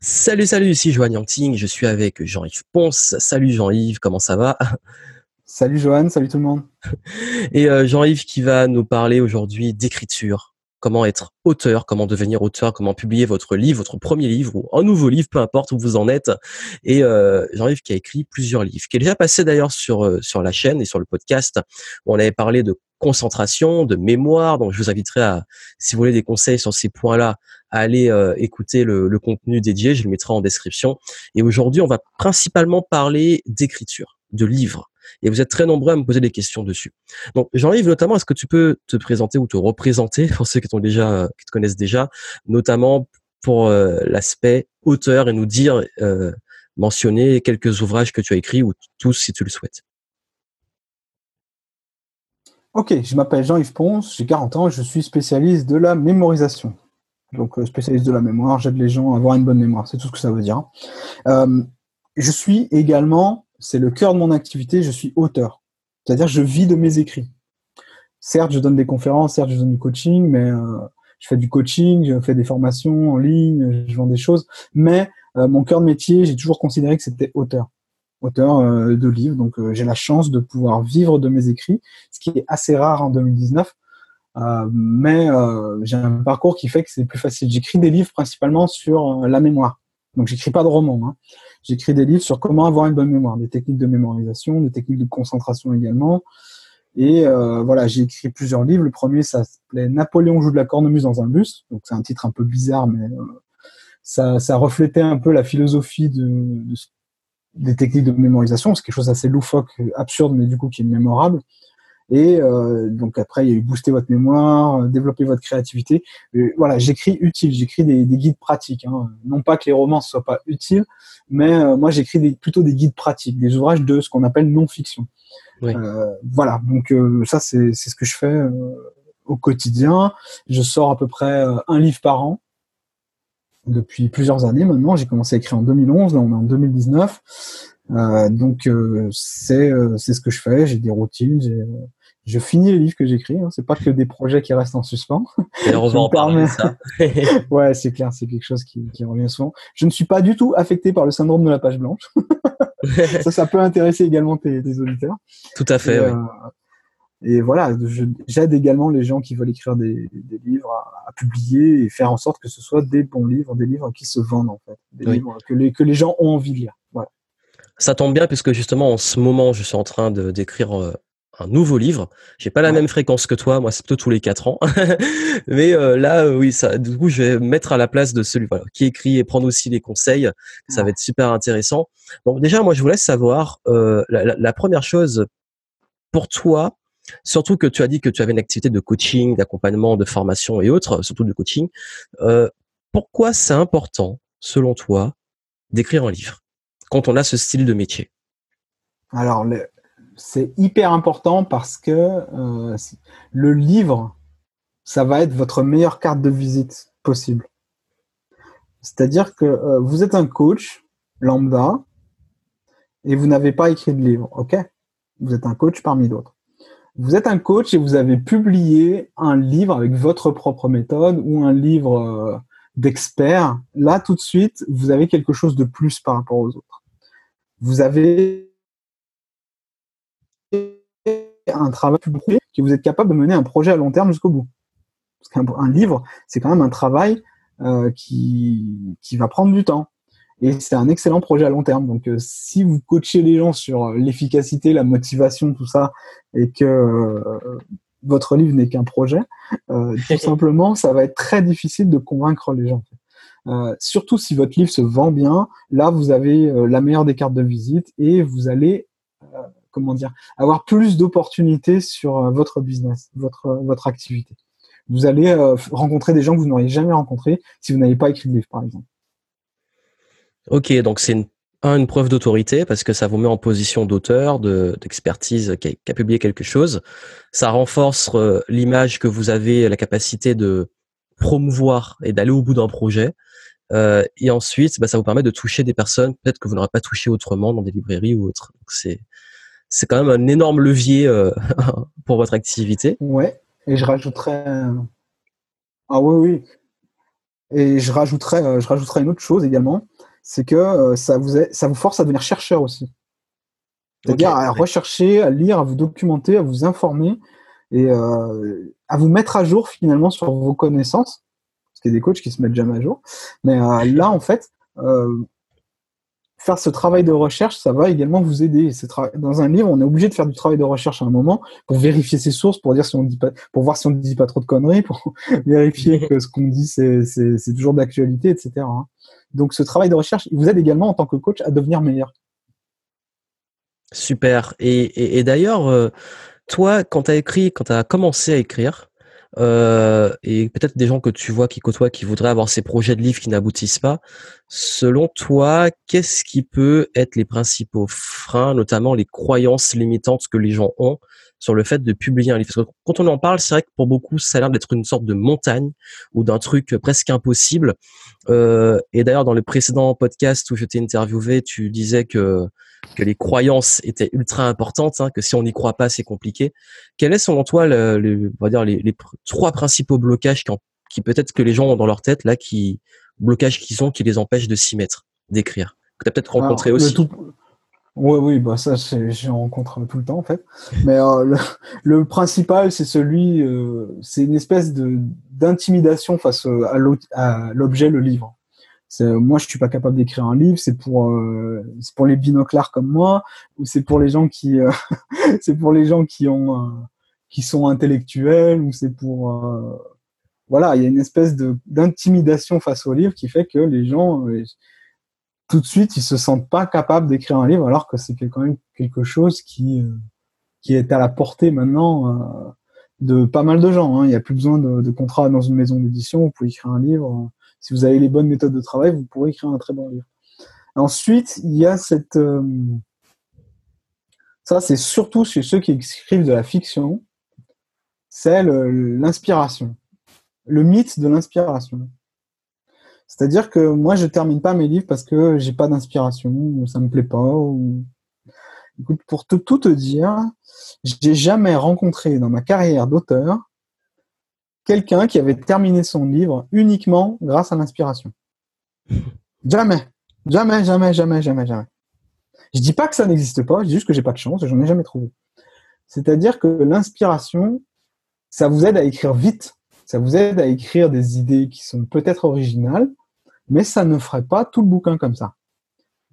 Salut, salut, ici Joanne Yangting, je suis avec Jean-Yves Ponce. Salut Jean-Yves, comment ça va? Salut Joanne, salut tout le monde. Et euh, Jean-Yves qui va nous parler aujourd'hui d'écriture, comment être auteur, comment devenir auteur, comment publier votre livre, votre premier livre ou un nouveau livre, peu importe où vous en êtes. Et euh, Jean-Yves qui a écrit plusieurs livres, qui est déjà passé d'ailleurs sur euh, sur la chaîne et sur le podcast où on avait parlé de concentration, de mémoire. Donc, je vous inviterai à, si vous voulez des conseils sur ces points-là, à aller euh, écouter le, contenu dédié. Je le mettrai en description. Et aujourd'hui, on va principalement parler d'écriture, de livres. Et vous êtes très nombreux à me poser des questions dessus. Donc, Jean-Yves, notamment, est-ce que tu peux te présenter ou te représenter pour ceux qui, t'ont déjà, qui te connaissent déjà, notamment pour euh, l'aspect auteur et nous dire, euh, mentionner quelques ouvrages que tu as écrits ou tous si tu le souhaites? Ok, je m'appelle Jean-Yves Ponce, j'ai 40 ans, je suis spécialiste de la mémorisation. Donc, euh, spécialiste de la mémoire, j'aide les gens à avoir une bonne mémoire, c'est tout ce que ça veut dire. Euh, je suis également, c'est le cœur de mon activité, je suis auteur. C'est-à-dire je vis de mes écrits. Certes, je donne des conférences, certes, je donne du coaching, mais euh, je fais du coaching, je fais des formations en ligne, je vends des choses. Mais mon cœur de métier, j'ai toujours considéré que c'était auteur auteur euh, de livres. Donc euh, j'ai la chance de pouvoir vivre de mes écrits, ce qui est assez rare en 2019. Euh, mais j'ai un parcours qui fait que c'est plus facile. J'écris des livres principalement sur la mémoire. Donc j'écris pas de romans. Hein. J'écris des livres sur comment avoir une bonne mémoire, des techniques de mémorisation, des techniques de concentration également. Et voilà, j'ai écrit plusieurs livres. Le premier, ça s'appelait Napoléon joue de la cornemuse dans un bus. Donc c'est un titre un peu bizarre, mais ça, reflétait un peu la philosophie de, de, des techniques de mémorisation, c'est quelque chose d'assez loufoque, absurde, mais du coup qui est mémorable. Et euh, donc après, il y a eu booster votre mémoire, développer votre créativité. voilà, j'écris utile, j'écris des, des, guides pratiques. Hein. Non pas que les romans soient pas utiles, mais euh, moi j'écris plutôt des guides pratiques, des ouvrages de ce qu'on appelle non-fiction. Euh, voilà, donc euh, ça c'est ce que je fais euh, au quotidien. Je sors à peu près un livre par an depuis plusieurs années maintenant. J'ai commencé à écrire en 2011, là on est en 2019. Euh, donc euh, c'est euh, c'est ce que je fais. J'ai des routines. J'ai je finis les livres que j'écris. Hein. C'est pas que des projets qui restent en suspens. Et heureusement, parler ça. ouais, c'est clair, c'est quelque chose qui, qui, revient souvent. Je ne suis pas du tout affecté par le syndrome de la page blanche. ça, ça peut intéresser également tes, tes auditeurs. Tout à fait. Et, oui. Et voilà, j'aide également les gens qui veulent écrire des, des livres à, à, publier et faire en sorte que ce soit des bons livres, des livres qui se vendent en fait, des oui. livres que les, que les gens ont envie de lire. Voilà. Ça tombe bien puisque justement en ce moment, je suis en train d'écrire euh, un nouveau livre. J'ai pas la ouais. même fréquence que toi, moi c'est plutôt tous les quatre ans. Mais euh, là, euh, oui, ça, du coup, je vais mettre à la place de celui voilà, qui écrit et prendre aussi les conseils. Ça ouais. va être super intéressant. Donc déjà, moi, je voulais savoir euh, la, la, la première chose pour toi Surtout que tu as dit que tu avais une activité de coaching, d'accompagnement, de formation et autres, surtout de coaching. Euh, pourquoi c'est important, selon toi, d'écrire un livre quand on a ce style de métier? Alors, c'est hyper important parce que euh, le livre, ça va être votre meilleure carte de visite possible. C'est-à-dire que euh, vous êtes un coach lambda et vous n'avez pas écrit de livre, ok? Vous êtes un coach parmi d'autres vous êtes un coach et vous avez publié un livre avec votre propre méthode ou un livre euh, d'expert, là tout de suite, vous avez quelque chose de plus par rapport aux autres. Vous avez un travail publié que vous êtes capable de mener un projet à long terme jusqu'au bout. Parce qu'un livre, c'est quand même un travail euh, qui, qui va prendre du temps. Et c'est un excellent projet à long terme. Donc, euh, si vous coachez les gens sur euh, l'efficacité, la motivation, tout ça, et que euh, votre livre n'est qu'un projet, euh, tout simplement, ça va être très difficile de convaincre les gens. Euh, surtout si votre livre se vend bien, là, vous avez la meilleure des cartes de visite et vous allez, comment dire, avoir plus d'opportunités sur votre business, votre votre activité. Vous allez rencontrer des gens que vous n'auriez jamais rencontrés si vous n'avez pas écrit de livre, par exemple. Ok, donc c'est une, un, une preuve d'autorité parce que ça vous met en position d'auteur, d'expertise de, qui, a, qui, a, publié quelque chose. Ça renforce euh, l'image que vous avez, la capacité de promouvoir et d'aller au bout d'un projet. Euh, et ensuite, bah, ça vous permet de toucher des personnes peut-être que vous n'aurez pas touché autrement dans des librairies ou autres. C'est c'est quand même un énorme levier euh, pour votre activité. Ouais. Et je rajouterais ah oui oui Et je rajouterais, je rajouterais une autre chose également, c'est que ça vous, ça vous force à devenir chercheur aussi. C'est-à-dire à rechercher, à lire, à vous documenter, à vous informer et euh, à vous mettre à jour finalement sur vos connaissances. Parce qu'il y a des coachs qui se mettent jamais à jour. Mais euh, là, en fait, euh, faire ce travail de recherche, ça va également vous aider. Dans un livre, on est obligé de faire du travail de recherche à un moment pour vérifier ses sources, pour dire si on dit pas, pour voir si on ne dit pas trop de conneries, pour vérifier que ce qu'on dit c'est toujours d'actualité, etc. Donc, ce travail de recherche, il vous aide également en tant que coach à devenir meilleur. Super. Et, et, d'ailleurs, euh, toi, quand tu as écrit, quand tu as commencé à écrire, euh, et peut-être des gens que tu vois qui côtoient, qui voudraient avoir ces projets de livres qui n'aboutissent pas, selon toi, qu'est-ce qui peut être les principaux freins, notamment les croyances limitantes que les gens ont sur le fait de publier un livre. Parce que quand on en parle, c'est vrai que pour beaucoup, ça a l'air d'être une sorte de montagne ou d'un truc presque impossible. Euh, et d'ailleurs, dans le précédent podcast où je t'ai interviewé, tu disais que que les croyances étaient ultra importantes, hein, que si on n'y croit pas, c'est compliqué. Quel est selon toi, le, on va dire les, trois principaux blocages qui, qui peut-être que les gens ont dans leur tête là, qui blocages qu'ils ont, qui les empêchent de s'y mettre, d'écrire, que tu as peut-être rencontré aussi? Oui, oui, bah ça, j'en rencontre tout le temps en fait. Mais euh, le, principal, c'est celui, euh, c'est une espèce de d'intimidation face à l'objet, le livre. Moi, je suis pas capable d'écrire un livre. C'est pour, euh, c'est pour les binoclars comme moi, ou c'est pour les gens qui, c'est pour les gens qui ont, qui sont intellectuels, ou c'est pour, voilà, il y a une espèce de d'intimidation face au livre qui fait que les gens tout de suite, ils se sentent pas capables d'écrire un livre, alors que c'est quand même quelque chose qui euh, qui est à la portée maintenant euh, de pas mal de gens. Hein. Il n'y a plus besoin de, contrat dans une maison d'édition. Vous pouvez écrire un livre. Si vous avez les bonnes méthodes de travail, vous pourrez écrire un très bon livre. Ensuite, il y a cette euh, ça, c'est surtout chez ceux qui écrivent de la fiction, c'est l'inspiration, le mythe de l'inspiration. C'est-à-dire que moi, je termine pas mes livres parce que j'ai pas d'inspiration, ou ça me plaît pas. Ou... Écoute, pour tout te dire, j'ai jamais rencontré dans ma carrière d'auteur quelqu'un qui avait terminé son livre uniquement grâce à l'inspiration. Jamais, jamais, jamais, jamais, jamais, jamais. Je dis pas que ça n'existe pas, je dis juste que j'ai pas de chance, j'en ai jamais trouvé. C'est-à-dire que l'inspiration, ça vous aide à écrire vite, ça vous aide à écrire des idées qui sont peut-être originales, mais ça ne ferait pas tout le bouquin comme ça.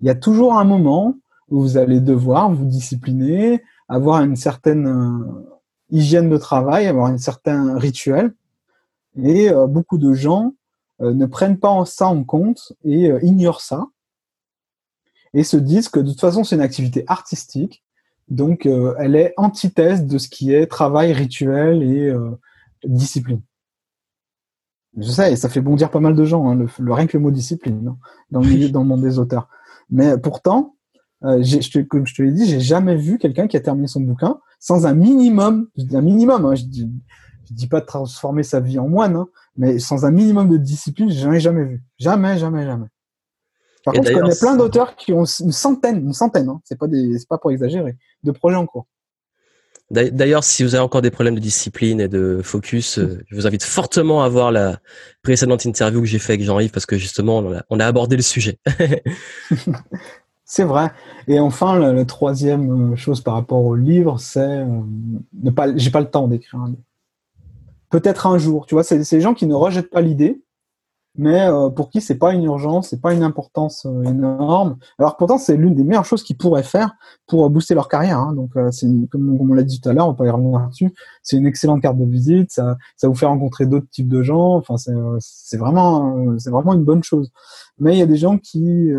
Il y a toujours un moment où vous allez devoir vous discipliner, avoir une certaine euh, hygiène de travail, avoir un certain rituel. Et euh, beaucoup de gens euh, ne prennent pas ça en compte et ignorent ça et se disent que de toute façon c'est une activité artistique, donc elle est antithèse de ce qui est travail rituel et discipline. Je sais, et ça fait bondir pas mal de gens, hein, le, rien que le mot discipline, hein, dans, le dans le monde des auteurs. Mais pourtant, euh, je comme je te l'ai dit, j'ai jamais vu quelqu'un qui a terminé son bouquin sans un minimum, un minimum, hein, je, dis, je dis pas de transformer sa vie en moine, hein, mais sans un minimum de discipline, j'en ai jamais vu. Jamais, jamais, jamais. Par contre, je connais plein d'auteurs qui ont une centaine, une centaine, hein, c'est pas des, c'est pas pour exagérer, de projets en cours. D'ailleurs, si vous avez encore des problèmes de discipline et de focus, euh, je vous invite fortement à voir la précédente interview que j'ai fait avec Jean-Yves parce que justement, on a, abordé le sujet. c'est vrai. Et enfin, la, troisième euh, chose par rapport au livre, c'est euh, ne pas. J'ai pas le temps d'écrire un livre. Peut-être un jour. Tu vois, c'est ces gens qui ne rejettent pas l'idée, mais euh, pour qui c'est pas une urgence, c'est pas une importance euh, énorme. Alors pourtant c'est l'une des meilleures choses qu'ils pourraient faire pour euh, booster leur carrière. Hein. Donc c'est comme, on l'a dit tout à l'heure, on peut y revenir dessus. C'est une excellente carte de visite, ça, ça vous fait rencontrer d'autres types de gens. Enfin c'est vraiment c'est vraiment une bonne chose. Mais il y a des gens qui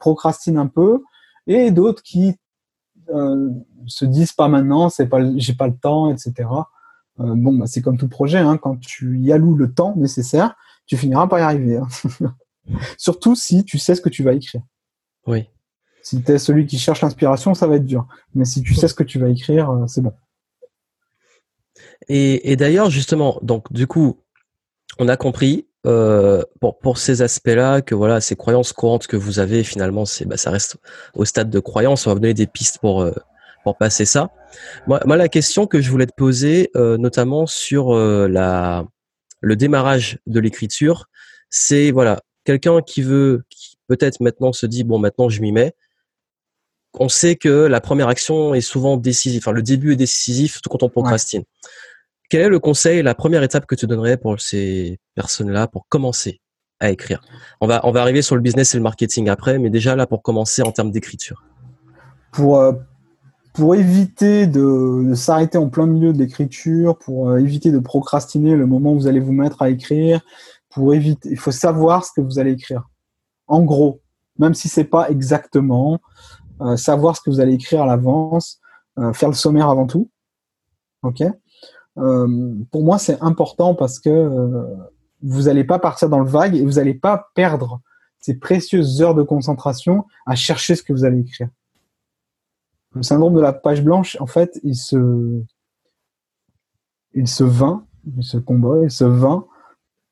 procrastinent un peu et d'autres qui se disent pas maintenant, c'est pas j'ai pas le temps, etc. bon, bah, c'est comme tout projet, hein, quand tu y alloues le temps nécessaire, tu finiras par y arriver. Hein. Surtout si tu sais ce que tu vas écrire. Oui. Si tu es celui qui cherche l'inspiration, ça va être dur. Mais si tu sais ce que tu vas écrire, euh, c'est bon. Et, d'ailleurs, justement, donc du coup, on a compris euh, pour, ces aspects-là que voilà, ces croyances courantes que vous avez, finalement, c'est bah, ça reste au stade de croyance. On va vous donner des pistes pour euh, pour passer ça. Moi, la question que je voulais te poser, notamment sur la le démarrage de l'écriture, c'est voilà quelqu'un qui veut, qui peut-être maintenant se dit bon maintenant je m'y mets. On sait que la première action est souvent décisive, enfin le début est décisif, surtout quand on procrastine. Quel est le conseil, la première étape que tu donnerais pour ces personnes-là pour commencer à écrire? On va on va arriver sur le business et le marketing après, mais déjà là pour commencer en termes d'écriture. Pour euh, pour éviter de, s'arrêter en plein milieu de l'écriture, pour euh, éviter de procrastiner le moment où vous allez vous mettre à écrire, pour éviter, il faut savoir ce que vous allez écrire. En gros, même si c'est pas exactement, euh, savoir ce que vous allez écrire à l'avance, euh, faire le sommaire avant tout. Ok? pour moi, c'est important parce que vous n'allez pas partir dans le vague et vous n'allez pas perdre ces précieuses heures de concentration à chercher ce que vous allez écrire. Le syndrome de la page blanche, en fait, il se, il se vint, il se combat, il se vint,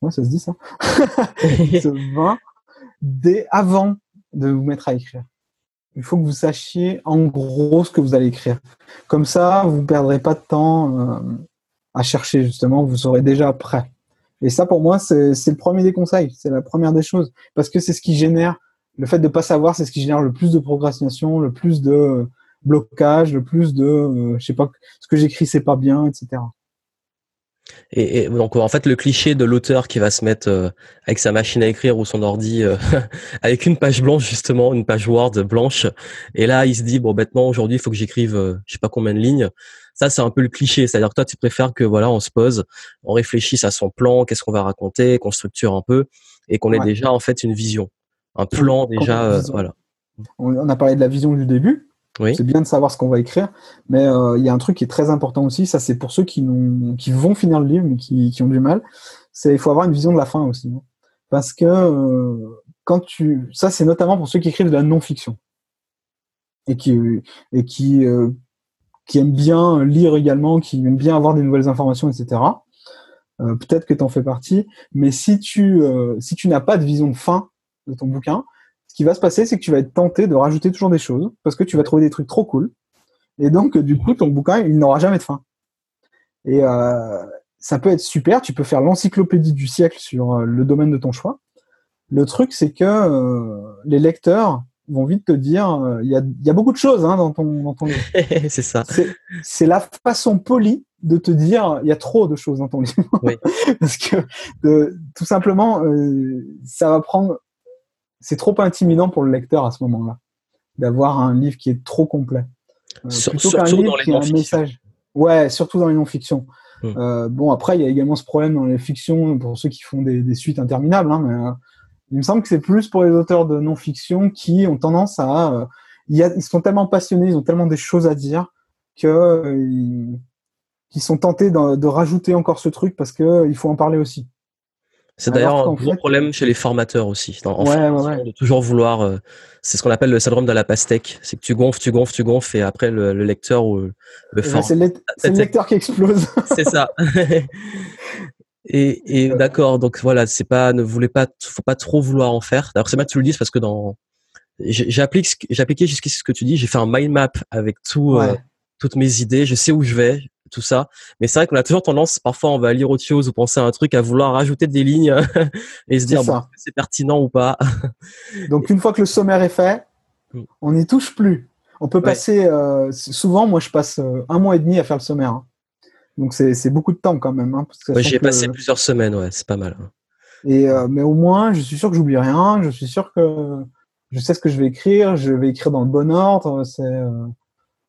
ouais, ça se dit ça, il se vint dès avant de vous mettre à écrire. Il faut que vous sachiez en gros ce que vous allez écrire. Comme ça, vous ne perdrez pas de temps euh, à chercher, justement, vous serez déjà prêt. Et ça, pour moi, c'est le premier des conseils, c'est la première des choses. Parce que c'est ce qui génère, le fait de ne pas savoir, c'est ce qui génère le plus de procrastination, le plus de, blocage, le plus de, euh, je sais pas, ce que j'écris c'est pas bien, etc. Et, donc en fait le cliché de l'auteur qui va se mettre euh, avec sa machine à écrire ou son ordi euh, avec une page blanche justement, une page Word blanche, et là il se dit bon maintenant aujourd'hui il faut que j'écrive je sais pas combien de lignes. Ça c'est un peu le cliché, c'est-à-dire que toi tu préfères que voilà on se pose, on réfléchisse à son plan, qu'est-ce qu'on va raconter, qu'on structure un peu et qu'on ait déjà en fait une vision, un plan déjà voilà. On a parlé de la vision du début. C'est bien de savoir ce qu'on va écrire, mais euh, il y a un truc qui est très important aussi, ça c'est pour ceux qui, vont finir le livre mais qui, ont du mal, c'est il faut avoir une vision de la fin aussi. Hein. Parce que euh, quand tu... Ça c'est notamment pour ceux qui écrivent de la non-fiction et qui, euh, aiment bien lire également, qui aiment bien avoir des nouvelles informations, etc. Peut-être que tu en fais partie, mais si tu, si tu n'as pas de vision de fin de ton bouquin, qui va se passer, c'est que tu vas être tenté de rajouter toujours des choses parce que tu vas trouver des trucs trop cool. Et donc, du coup, ton bouquin, il n'aura jamais de fin. Et euh, ça peut être super. Tu peux faire l'encyclopédie du siècle sur euh, le domaine de ton choix. Le truc, c'est que euh, les lecteurs vont vite te dire, il y, a, beaucoup de choses hein, dans, ton, dans ton livre. c'est ça. C'est la façon polie de te dire, il y a trop de choses dans ton livre. Oui. Parce que tout simplement, ça va prendre c'est trop intimidant pour le lecteur à ce moment-là d'avoir un livre qui est trop complet. Euh, plutôt qu'un livre qui a un message. Ouais, surtout dans les non-fictions. Hmm. Euh, bon, après, il y a également ce problème dans les fictions pour ceux qui font des, suites interminables. Hein, mais, euh, il me semble que c'est plus pour les auteurs de non-fiction qui ont tendance à. ils sont tellement passionnés, ils ont tellement des choses à dire que qu'ils sont tentés de, de, rajouter encore ce truc parce que il faut en parler aussi. C'est d'ailleurs un gros problème chez les formateurs aussi. En ouais, de toujours vouloir, euh, c'est ce qu'on appelle le syndrome de la pastèque. C'est que tu gonfles, tu gonfles, tu gonfles, et après le, lecteur ou le eh ben, C'est le, lecteur qui explose. c'est ça. et, et d'accord, donc voilà, c'est pas, ne voulez pas, faut pas trop vouloir en faire. Alors c'est bien que tu le dises parce que dans, j'applique, j'ai appliqué jusqu'ici ce que tu dis. J'ai fait un mind map avec tout, euh, toutes mes idées. Je sais où je vais tout ça. Mais c'est vrai qu'on a toujours tendance, parfois, on va lire autre chose ou penser à un truc, à vouloir rajouter des lignes et se dire bon, c'est pertinent ou pas? Donc une fois que le sommaire est fait, mm. on n'y touche plus. On peut passer, euh, souvent, moi je passe euh, un mois et demi à faire le sommaire. Hein. Donc c'est beaucoup de temps quand même. Hein, J'ai passé plusieurs semaines, ouais, c'est pas mal. Hein. Et euh, mais au moins, je suis sûr que j'oublie rien. Je suis sûr que je sais ce que je vais écrire. Je vais écrire dans le bon ordre. C'est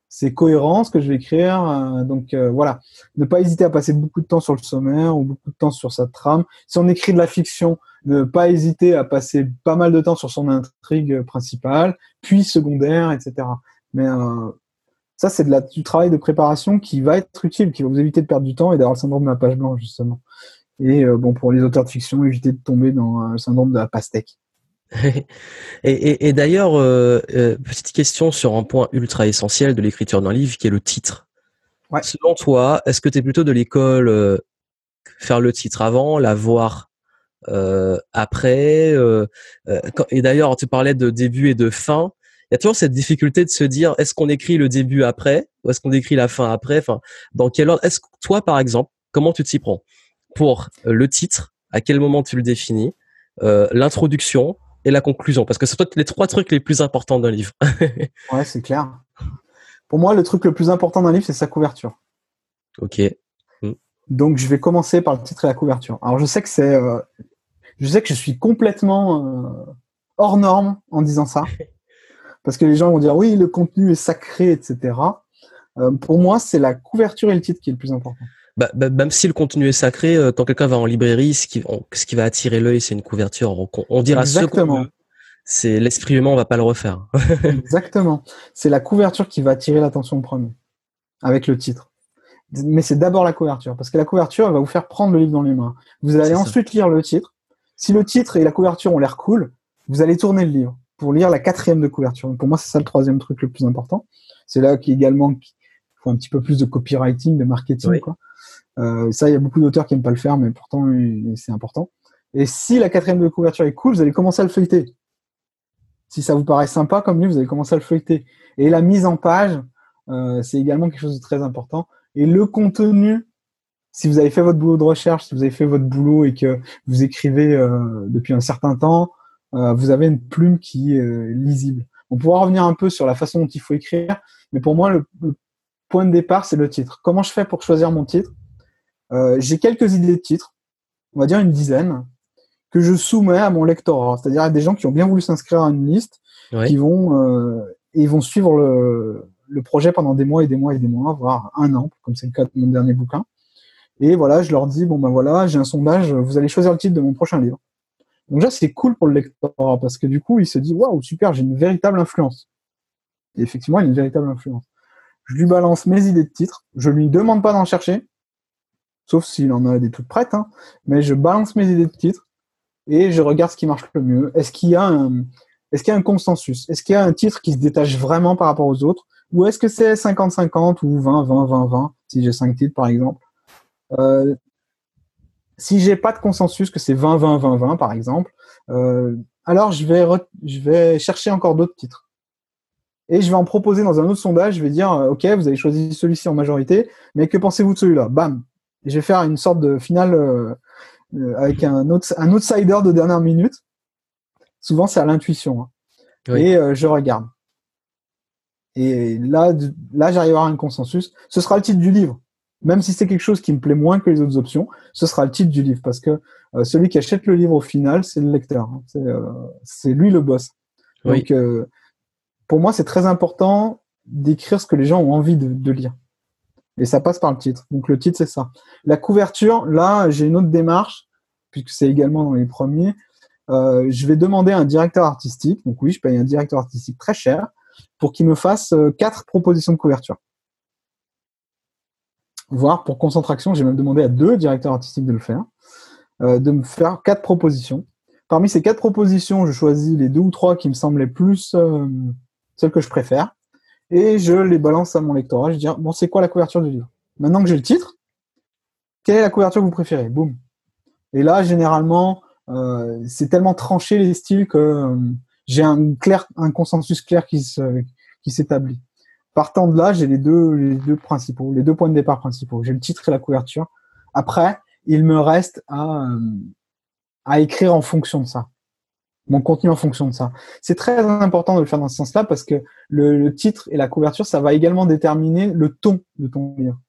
c'est cohérent ce que je vais écrire. Euh, donc euh, voilà, ne pas hésiter à passer beaucoup de temps sur le sommaire ou beaucoup de temps sur sa trame. Si on écrit de la fiction, ne pas hésiter à passer pas mal de temps sur son intrigue principale, puis secondaire, etc. Mais euh, ça, c'est du travail de préparation qui va être utile, qui va vous éviter de perdre du temps et d'avoir le syndrome de la page blanche, justement. Et bon, pour les auteurs de fiction, éviter de tomber dans le syndrome de la pastèque. Et, d'ailleurs, euh, euh, petite question sur un point ultra essentiel de l'écriture d'un livre, qui est le titre. Selon toi, est-ce que tu es plutôt de l'école euh, faire le titre avant, la voir après Et d'ailleurs, tu parlais de début et de fin. Il y a toujours cette difficulté de se dire, est-ce qu'on écrit le début après ou est-ce qu'on écrit la fin après Enfin, dans quel ordre? Est-ce que toi, par exemple, comment tu t'y prends? Pour le titre, à quel moment tu le définis, l'introduction et la conclusion, parce que c'est les trois trucs les plus importants d'un livre. ouais, c'est clair. Pour moi, le truc le plus important d'un livre, c'est sa couverture. Ok. Hmm. Donc, je vais commencer par le titre et la couverture. Alors, je sais que c'est, euh, je sais que je suis complètement euh, hors norme en disant ça, parce que les gens vont dire oui, le contenu est sacré, etc. Euh, pour moi, c'est la couverture et le titre qui est le plus important. Bah, bah, même si le contenu est sacré, quand quelqu'un va en librairie, ce qui, ce qui va attirer l'œil, c'est une couverture. On, on dira Exactement c'est l'esprit humain, on va pas le refaire. Exactement. C'est la couverture qui va attirer l'attention premier, avec le titre. Mais c'est d'abord la couverture, parce que la couverture va vous faire prendre le livre dans les mains. Vous allez ensuite lire le titre. Si le titre et la couverture ont l'air cool, vous allez tourner le livre pour lire la quatrième de couverture. Pour moi, c'est ça le troisième truc le plus important. C'est là qui également faut un petit peu plus de copywriting, de marketing. Quoi. Euh, ça, il y a beaucoup d'auteurs qui n'aiment pas le faire, mais pourtant c'est important. Et si la quatrième de couverture est cool, vous allez commencer à le feuilleter si ça vous paraît sympa comme livre, vous allez commencer à le feuilleter. Et la mise en page, euh, c'est également quelque chose de très important. Et le contenu, si vous avez fait votre boulot de recherche, si vous avez fait votre boulot et que vous écrivez euh, depuis un certain temps, vous avez une plume qui est lisible. On pourra revenir un peu sur la façon dont il faut écrire, mais pour moi, le point de départ, c'est le titre. Comment je fais pour choisir mon titre? J'ai quelques idées de titres, on va dire une dizaine que je soumets à mon lectorat. C'est-à-dire à des gens qui ont bien voulu s'inscrire à une liste, qui vont euh, et vont suivre le, le, projet pendant des mois et des mois et des mois, voire un an, comme c'est le cas de mon dernier bouquin. Et voilà, je leur dis bon ben voilà, j'ai un sondage, vous allez choisir le titre de mon prochain livre. Donc là, c'est cool pour le lectorat parce que du coup, il se dit waouh super, j'ai une véritable influence. Et effectivement, il a une véritable influence. Je lui balance mes idées de titre, je lui demande pas d'en chercher, sauf s'il en a des toutes prêtes, hein, mais je balance mes idées de titre et je regarde ce qui marche le mieux. Est-ce qu'il y a un, est-ce qu'il y a un consensus? Est-ce qu'il y a un titre qui se détache vraiment par rapport aux autres? Ou est-ce que c'est 50-50 ou 20-20-20-20 si j'ai 5 titres par exemple? Euh, Si j'ai pas de consensus, que c'est 20-20-20-20 par exemple, euh, alors je vais, je vais chercher encore d'autres titres. Et je vais en proposer dans un autre sondage, je vais dire, euh, OK, vous avez choisi celui-ci en majorité, mais que pensez-vous de celui-là? Bam Et je vais faire une sorte de finale euh, euh, avec un, autre, un outsider de dernière minute. Souvent, c'est à l'intuition. Hein. Et euh, je regarde. Et là, là, j'arrive à avoir un consensus. Ce sera le titre du livre. Même si c'est quelque chose qui me plaît moins que les autres options, ce sera le titre du livre. Parce que euh, celui qui achète le livre au final, c'est le lecteur. Hein. C'est lui le boss. Donc, pour moi, c'est très important d'écrire ce que les gens ont envie de, de lire. Et ça passe par le titre. Donc le titre, c'est ça. La couverture, là, j'ai une autre démarche, puisque c'est également dans les premiers. Euh, je vais demander à un directeur artistique, donc oui, je paye un directeur artistique très cher, pour qu'il me fasse euh, quatre propositions de couverture. Voire pour concentration, j'ai même demandé à deux directeurs artistiques de le faire, euh, de me faire quatre propositions. Parmi ces quatre propositions, je choisis les deux ou trois qui me semblent les plus celles que je préfère et je les balance à mon lectorat. Je dis, bon, c'est quoi la couverture du livre? Maintenant que j'ai le titre, quelle est la couverture que vous préférez? Boum. Et là, généralement, euh, c'est tellement tranché les styles que euh, j'ai un, clair, un consensus clair qui, se, qui s'établit. Partant de là, j'ai les deux, les deux principaux, les deux points de départ principaux. J'ai le titre et la couverture. Après, il me reste à, euh, à écrire en fonction de ça mon contenu en fonction de ça. C'est très important de le faire dans ce sens-là parce que le, titre et la couverture, ça va également déterminer le ton de ton livre.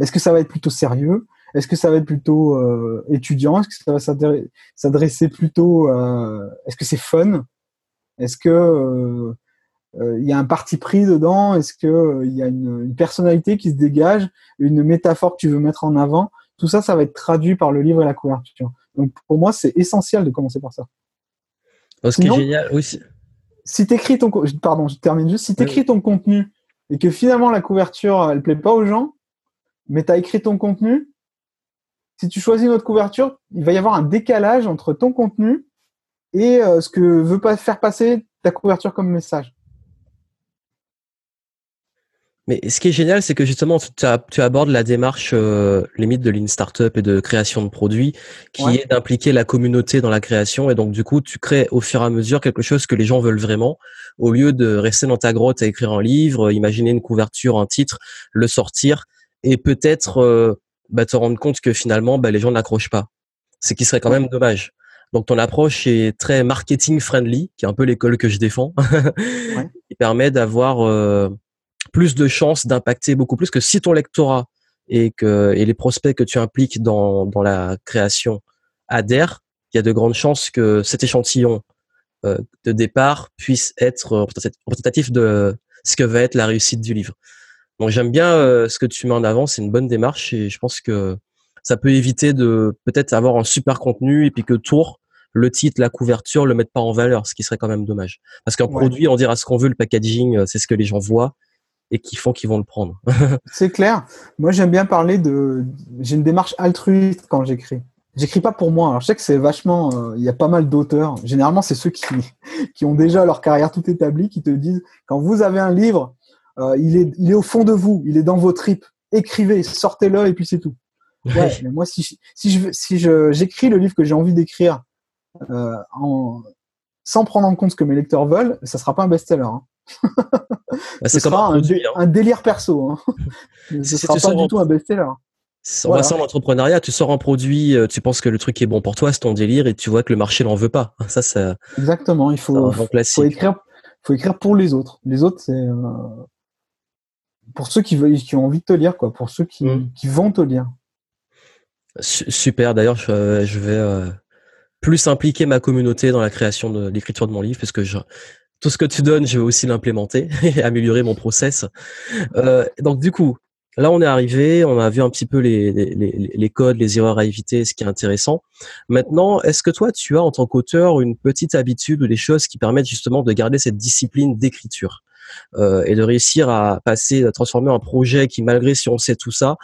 Est-ce que ça va être plutôt sérieux? Est-ce que ça va être plutôt euh, étudiant? Est-ce que ça va s'adresser plutôt euh, Est-ce que c'est fun? Est-ce que euh, il y a un parti pris dedans? Est-ce que il y a une, une, personnalité qui se dégage? Une métaphore que tu veux mettre en avant? Tout ça, ça va être traduit par le livre et la couverture. Donc pour moi, c'est essentiel de commencer par ça. Oh, ce qui est génial, oui. Si t'écris ton, pardon, je termine juste. Si t'écris ton contenu et que finalement la couverture elle plaît pas aux gens, mais t'as écrit ton contenu, si tu choisis notre couverture, il va y avoir un décalage entre ton contenu et euh, ce que veut pas faire passer ta couverture comme message. Mais ce qui est génial, c'est que justement, tu, abordes la démarche euh, limite de Lean Startup et de création de produits, qui est d'impliquer la communauté dans la création. Et donc, du coup, tu crées au fur et à mesure quelque chose que les gens veulent vraiment, au lieu de rester dans ta grotte à écrire un livre, imaginer une couverture, un titre, le sortir, et peut-être euh, bah, te rendre compte que finalement, bah, les gens n'accrochent pas. C'est qui serait quand même dommage. Donc ton approche est très marketing friendly, qui est un peu l'école que je défends, qui permet d'avoir euh, plus de chances d'impacter beaucoup plus que si ton lectorat et que et les prospects que tu impliques dans dans la création adhèrent, il y a de grandes chances que cet échantillon euh, de départ puisse être représentatif de ce que va être la réussite du livre. Donc j'aime bien euh, ce que tu mets en avant, c'est une bonne démarche et je pense que ça peut éviter de peut-être avoir un super contenu et puis que Tour le titre, la couverture le mettent pas en valeur, ce qui serait quand même dommage. Parce qu'un produit, on dira ce qu'on veut, le packaging, euh, c'est ce que les gens voient et qui font qu'ils vont le prendre. c'est clair. Moi, j'aime bien parler de. J'ai une démarche altruiste quand j'écris. J'écris pas pour moi. Alors, je sais que c'est vachement. Euh, il y a pas mal d'auteurs. Généralement, c'est ceux qui qui ont déjà leur carrière tout établie, qui te disent quand vous avez un livre, euh, il est il est au fond de vous, il est dans vos tripes. Écrivez, sortez-le et puis c'est tout. Ouais, mais moi, si si je si je j'écris le livre que j'ai envie d'écrire euh, en, sans prendre en compte ce que mes lecteurs veulent, ça sera pas un best-seller. Hein. Bah, ce sera un, hein. un, délire perso. Hein. ce sera pas du tout un best-seller. On va ça en entrepreneuriat, tu sors un produit, euh, tu penses que le truc est bon pour toi, c'est ton délire, et tu vois que le marché n'en veut pas. Ça, ça. Exactement. Il faut, faut écrire, faut écrire pour les autres. Les autres, c'est euh, pour ceux qui veulent, qui ont envie de te lire, quoi. Pour ceux qui, mm. qui vont te lire. Super. D'ailleurs, je, je, vais plus impliquer ma communauté dans la création de l'écriture de mon livre, parce que je, tout ce que tu donnes, je vais aussi l'implémenter et améliorer mon process. Euh, donc du coup, là on est arrivé, on a vu un petit peu les, les, codes, les erreurs à éviter, ce qui est intéressant. Maintenant, est-ce que toi, tu as en tant qu'auteur une petite habitude ou des choses qui permettent justement de garder cette discipline d'écriture euh, et de réussir à passer, à transformer un projet qui, malgré si on sait tout ça,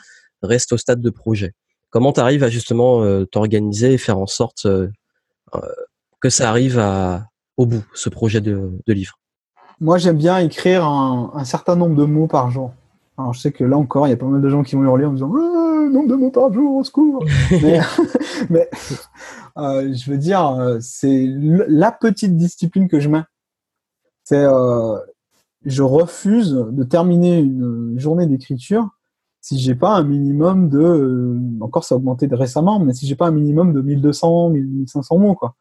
reste au stade de projet? Comment tu arrives à justement euh, t'organiser et faire en sorte que ça arrive à, au bout, ce projet de, livre? Moi, j'aime bien écrire un, certain nombre de mots par jour. Alors, je sais que là encore, il y a pas mal de gens qui vont hurler en disant ah, nombre de mots par jour, au secours. mais, euh, je veux dire, euh, c'est la petite discipline que je mets. C'est, je refuse de terminer une journée d'écriture si j'ai pas un minimum de, euh, encore ça a augmenté récemment, mais si j'ai pas un minimum de 1200, 1500 mots, quoi.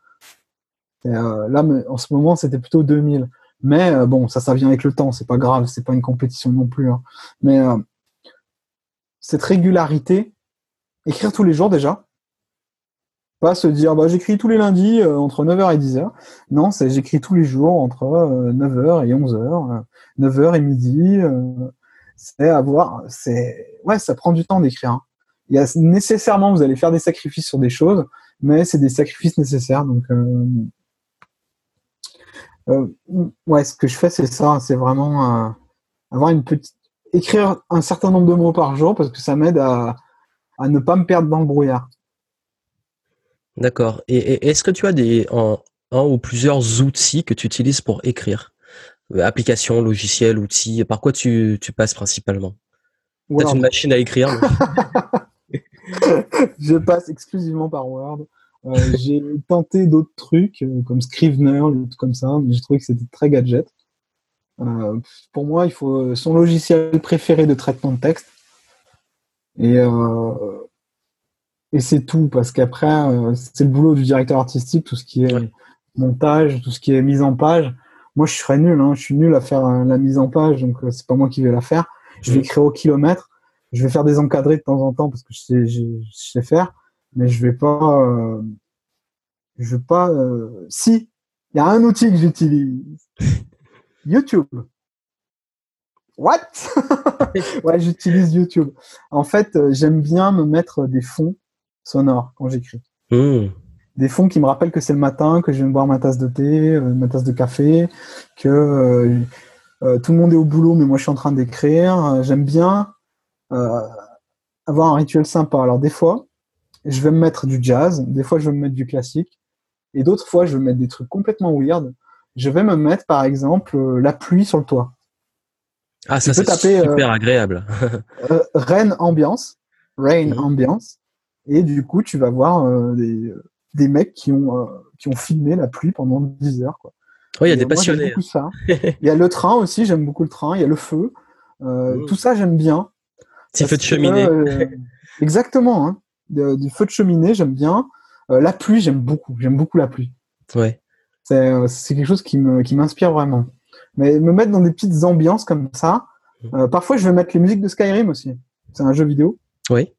Euh, là, en ce moment, c'était plutôt 2000. Mais euh, bon, ça, ça vient avec le temps, c'est pas grave, c'est pas une compétition non plus. Hein. Mais cette régularité, écrire tous les jours déjà, pas se dire bah j'écris tous les lundis entre 9h et 10h. Non, c'est j'écris tous les jours entre 9h et 11h, 9h et midi, c'est avoir, c'est, ouais, ça prend du temps d'écrire. Hein. Il y a nécessairement, vous allez faire des sacrifices sur des choses, mais c'est des sacrifices nécessaires. Donc, euh, euh, ouais, ce que je fais, c'est ça, c'est vraiment euh, avoir une petite, écrire un certain nombre de mots par jour parce que ça m'aide à, à ne pas me perdre dans le brouillard. D'accord. Et, est-ce que tu as des un ou plusieurs outils que tu utilises pour écrire? Euh, applications, logiciels, outils Par quoi tu, tu passes principalement? Peut-être une machine à écrire Je passe exclusivement par Word. Euh, j'ai tenté d'autres trucs euh, comme Scrivener, comme ça, mais j'ai trouvé que c'était très gadget. pour moi, il faut son logiciel préféré de traitement de texte. Et, et c'est tout, parce qu'après, c'est le boulot du directeur artistique, tout ce qui est montage, tout ce qui est mise en page. Moi, je serais nul. Hein. Je suis nul à faire euh, la mise en page, donc euh, c'est pas moi qui vais la faire. Je vais écrire au kilomètre. Je vais faire des encadrés de temps en temps parce que je sais, je, sais faire, mais je vais pas. Euh, je vais pas. Si, il y a un outil que j'utilise. YouTube. What? Ouais, j'utilise YouTube. En fait, j'aime bien me mettre des fonds sonores quand j'écris. Mmh des fonds qui me rappellent que c'est le matin, que je viens de boire ma tasse de thé, euh, ma tasse de café, que euh, euh, tout le monde est au boulot, mais moi je suis en train d'écrire. J'aime bien avoir un rituel sympa. Alors des fois, je vais me mettre du jazz, des fois je vais me mettre du classique, et d'autres fois je vais me mettre des trucs complètement weird. Je vais me mettre par exemple la pluie sur le toit. Ah, ça c'est super agréable. rain ambiance, rain mhm. ambiance, et du coup tu vas voir des, des mecs qui ont, euh, qui ont filmé la pluie pendant 10 heures. Quoi. Oui, il y a des passionnés. ça. il y a le train aussi, j'aime beaucoup le train. Il y a le feu. Euh, mmh. Tout ça, j'aime bien. Petit feu de cheminée. Euh, Exactement. Hein. Du feu de cheminée, j'aime bien. la pluie, j'aime beaucoup. J'aime beaucoup la pluie. Ouais. C'est quelque chose qui me qui m'inspire vraiment. Mais me mettre dans des petites ambiances comme ça. Mmh. parfois, je vais mettre les musiques de Skyrim aussi. C'est un jeu vidéo. Oui.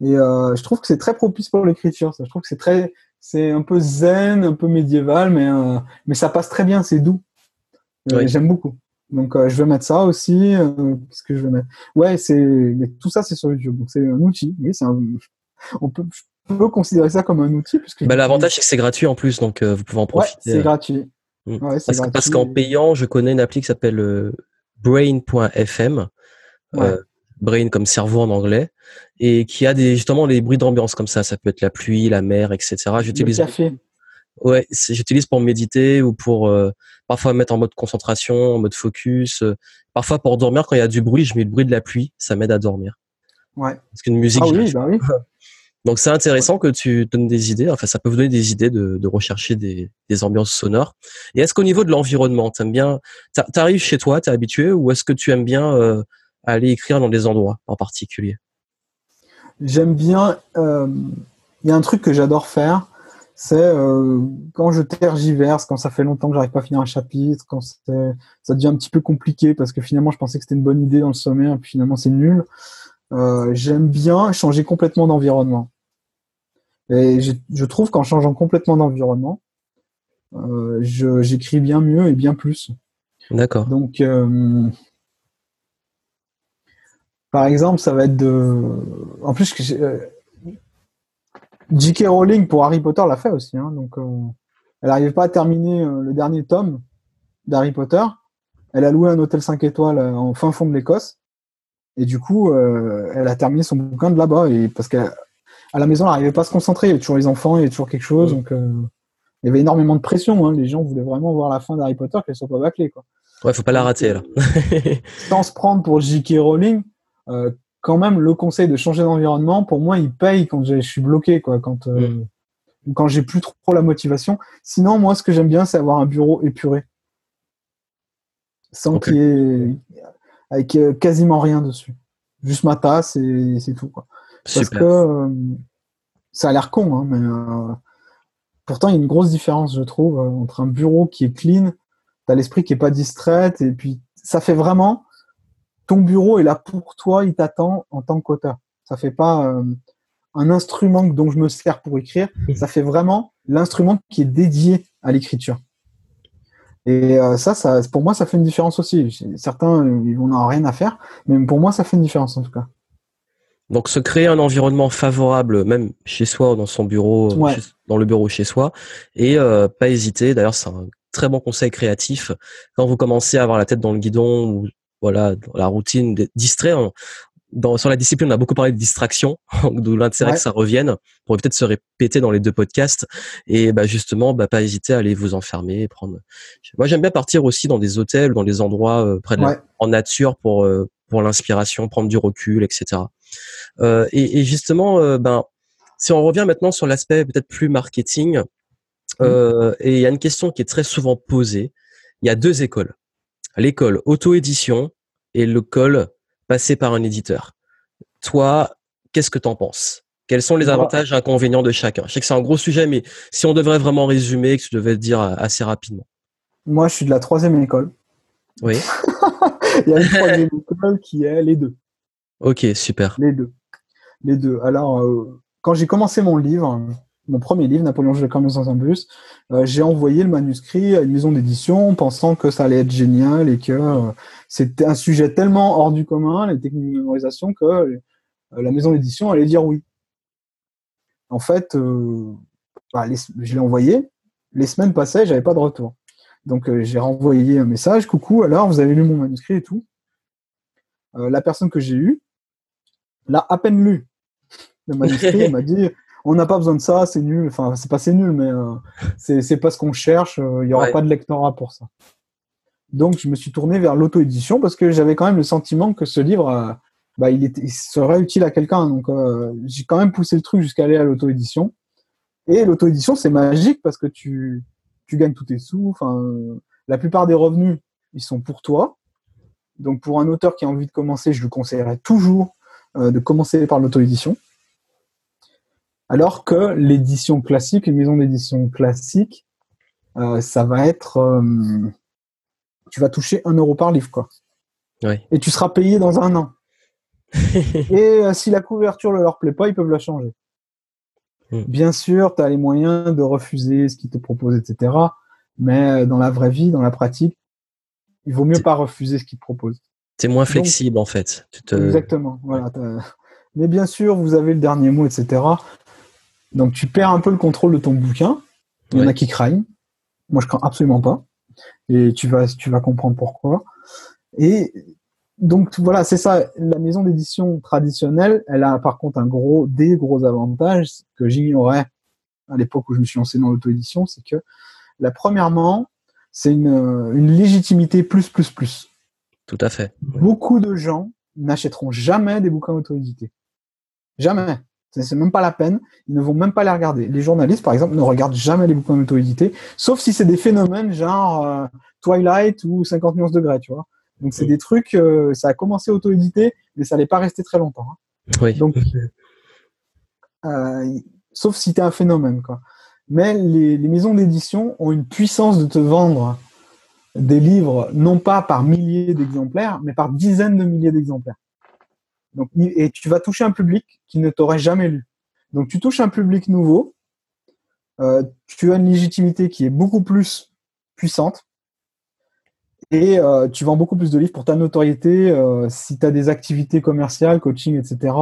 Et euh, je trouve que c'est très propice pour l'écriture. Je trouve que c'est très, c'est un peu zen, un peu médiéval, mais euh, mais ça passe très bien. C'est doux. Euh, j'aime beaucoup. Donc je vais mettre ça aussi. Qu'est-ce que je vais mettre? Ouais, c'est tout ça, c'est sur YouTube. Donc c'est un outil. Oui, c'est un... on peut, je peux considérer ça comme un outil puisque. Bah, l'avantage c'est que c'est gratuit en plus, donc vous pouvez en profiter. Ouais, c'est gratuit. Mm. Ouais, parce, parce qu'en payant, je connais une appli qui s'appelle Brain.fm. Ouais. Brain comme cerveau en anglais, et qui a des justement des bruits d'ambiance comme ça. Ça peut être la pluie, la mer, etc. J'utilise. Ouais, j'utilise pour méditer ou pour euh, parfois mettre en mode concentration, en mode focus. Euh, parfois pour dormir quand il y a du bruit, je mets le bruit de la pluie, ça m'aide à dormir. Ouais. Parce qu'une musique. Ah oui, bah oui. Donc c'est intéressant que tu donnes des idées. Enfin, ça peut vous donner des idées de, de rechercher des, des, ambiances sonores. Et est-ce qu'au niveau de l'environnement, t'aimes bien, t'arrives chez toi, t'es habitué, ou est-ce que tu aimes bien euh, aller écrire dans des endroits en particulier? J'aime bien. Euh, il y a un truc que j'adore faire, c'est euh, quand je tergiverse, quand ça fait longtemps que j'arrive pas à finir un chapitre, quand ça devient un petit peu compliqué parce que finalement je pensais que c'était une bonne idée dans le sommaire, et puis finalement c'est nul. Euh, j'aime bien changer complètement d'environnement. Et je trouve qu'en changeant complètement d'environnement, j'écris bien mieux et bien plus. D'accord. Donc, par exemple, ça va être de. En plus, euh, J.K. Rowling pour Harry Potter l'a fait aussi. Hein, donc, euh, elle n'arrivait pas à terminer euh, le dernier tome d'Harry Potter. Elle a loué un hôtel 5 étoiles en fin fond de l'Écosse. Et du coup, elle a terminé son bouquin de là-bas. Et parce qu'à la maison, elle n'arrivait pas à se concentrer. Il y avait toujours les enfants, il y avait toujours quelque chose. Donc, il y avait énormément de pression. Hein. Les gens voulaient vraiment voir la fin d'Harry Potter, qu'elle soit pas bâclée. Quoi. Ouais, faut pas la rater là. Sans se prendre pour J.K. Rowling, euh, quand même le conseil de changer d'environnement, pour moi, il paye quand je suis bloqué, quoi, quand euh, mm. quand j'ai plus trop la motivation. Sinon, moi, ce que j'aime bien, c'est avoir un bureau épuré, sans qu'il y ait avec euh, quasiment rien dessus, juste ma tasse et c'est tout, quoi. Parce que ça a l'air con, hein, mais pourtant il y a une grosse différence, je trouve, entre un bureau qui est clean, t'as l'esprit qui est pas distrait, et puis ça fait vraiment ton bureau est là pour toi, il t'attend en tant qu'auteur. Ça fait pas euh, un instrument dont je me sers pour écrire, ça fait vraiment l'instrument qui est dédié à l'écriture. Et euh, ça, ça, pour moi, ça fait une différence aussi. Certains, ils n'en ont rien à faire, mais pour moi, ça fait une différence en tout cas. Donc, se créer un environnement favorable, même chez soi, dans son bureau, dans le bureau chez soi, et euh, pas hésiter. D'ailleurs, c'est un très bon conseil créatif. Quand vous commencez à avoir la tête dans le guidon ou voilà, dans la routine, distrait. Dans, sur la discipline, on a beaucoup parlé de distraction, d'où l'intérêt que ça revienne, pour peut-être se répéter dans les deux podcasts. Et bah, justement, bah, pas hésiter à aller vous enfermer, prendre. Moi, j'aime bien partir aussi dans des hôtels, dans des endroits euh, près de en nature pour euh, pour l'inspiration, prendre du recul, etc. Euh, et, et, justement, euh, ben, si on revient maintenant sur l'aspect peut-être plus marketing, mmh. et il y a une question qui est très souvent posée. Il y a deux écoles l'école auto-édition et l'école passée par un éditeur. Toi, qu'est-ce que tu en penses? Quels sont les avantages et inconvénients de chacun? Je sais que c'est un gros sujet, mais si on devrait vraiment résumer, que tu devais dire assez rapidement. Moi, je suis de la troisième école. Oui. Il y a une troisième école qui est les deux. Ok, super. Les deux. Les deux. Alors, euh, quand j'ai commencé mon livre, mon premier livre, Napoléon je le dans un bus, euh, j'ai envoyé le manuscrit à une maison d'édition pensant que ça allait être génial et que euh, c'était un sujet tellement hors du commun, les techniques de mémorisation, que la maison d'édition allait dire oui. En fait, bah, je l'ai envoyé, les semaines passaient, j'avais pas de retour. Donc j'ai renvoyé un message, coucou, alors vous avez lu mon manuscrit et tout? la personne que j'ai eue l'a à peine lu. Le manuscrit m'a dit on n'a pas besoin de ça, c'est nul. Enfin, c'est pas c'est nul, mais euh, c'est pas ce qu'on cherche. Euh, il y aura pas de lectorat pour ça. Donc, je me suis tourné vers l'auto-édition parce que j'avais quand même le sentiment que ce livre, euh, bah, il, était, serait utile à quelqu'un. Donc, j'ai quand même poussé le truc jusqu'à aller à l'auto-édition. Et l'auto-édition, c'est magique parce que tu, tu gagnes tous tes sous. Enfin, la plupart des revenus, ils sont pour toi. Donc, pour un auteur qui a envie de commencer, je lui conseillerais toujours de commencer par l'auto-édition. Alors que l'édition classique, les maisons d'édition classique, ça va être, tu vas toucher un euro par livre, quoi. Et tu seras payé dans un an. et si la couverture ne leur plaît pas, ils peuvent la changer. Hmm. Bien sûr, tu as les moyens de refuser ce qu'ils te proposent, etc. Mais dans la vraie vie, dans la pratique, il vaut mieux pas refuser ce qu'ils te proposent. C'est moins flexible en fait. Exactement. Voilà, Mais bien sûr, vous avez le dernier mot, etc. Donc tu perds un peu le contrôle de ton bouquin. Il y en a qui craignent. Moi, je crains absolument pas. Et tu vas, tu vas comprendre pourquoi. Et donc voilà, c'est ça. La maison d'édition traditionnelle, elle a par contre un gros, des gros avantages que j'ignorais à l'époque où je me suis lancé dans l'auto-édition, c'est que la premièrement, c'est une, une légitimité plus plus plus. Tout à fait. Beaucoup de gens n'achèteront jamais des bouquins auto-édités. Jamais. C'est même pas la peine. Ils ne vont même pas les regarder. Les journalistes, par exemple, ne regardent jamais les bouquins auto-édités, sauf si c'est des phénomènes genre euh, Twilight ou 50 nuances degrés, tu vois. Donc c'est des trucs, euh, ça a commencé auto-édité, mais ça n'allait pas rester très longtemps. Hein. Oui. Donc, euh, sauf si tu es un phénomène, quoi. Mais les, les maisons d'édition ont une puissance de te vendre des livres, non pas par milliers d'exemplaires, mais par dizaines de milliers d'exemplaires. Donc, et tu vas toucher un public qui ne t'aurait jamais lu. Donc, tu touches un public nouveau, euh, tu as une légitimité qui est beaucoup plus puissante, et euh, tu vends beaucoup plus de livres pour ta notoriété. Euh, si tu as des activités commerciales, coaching, etc.,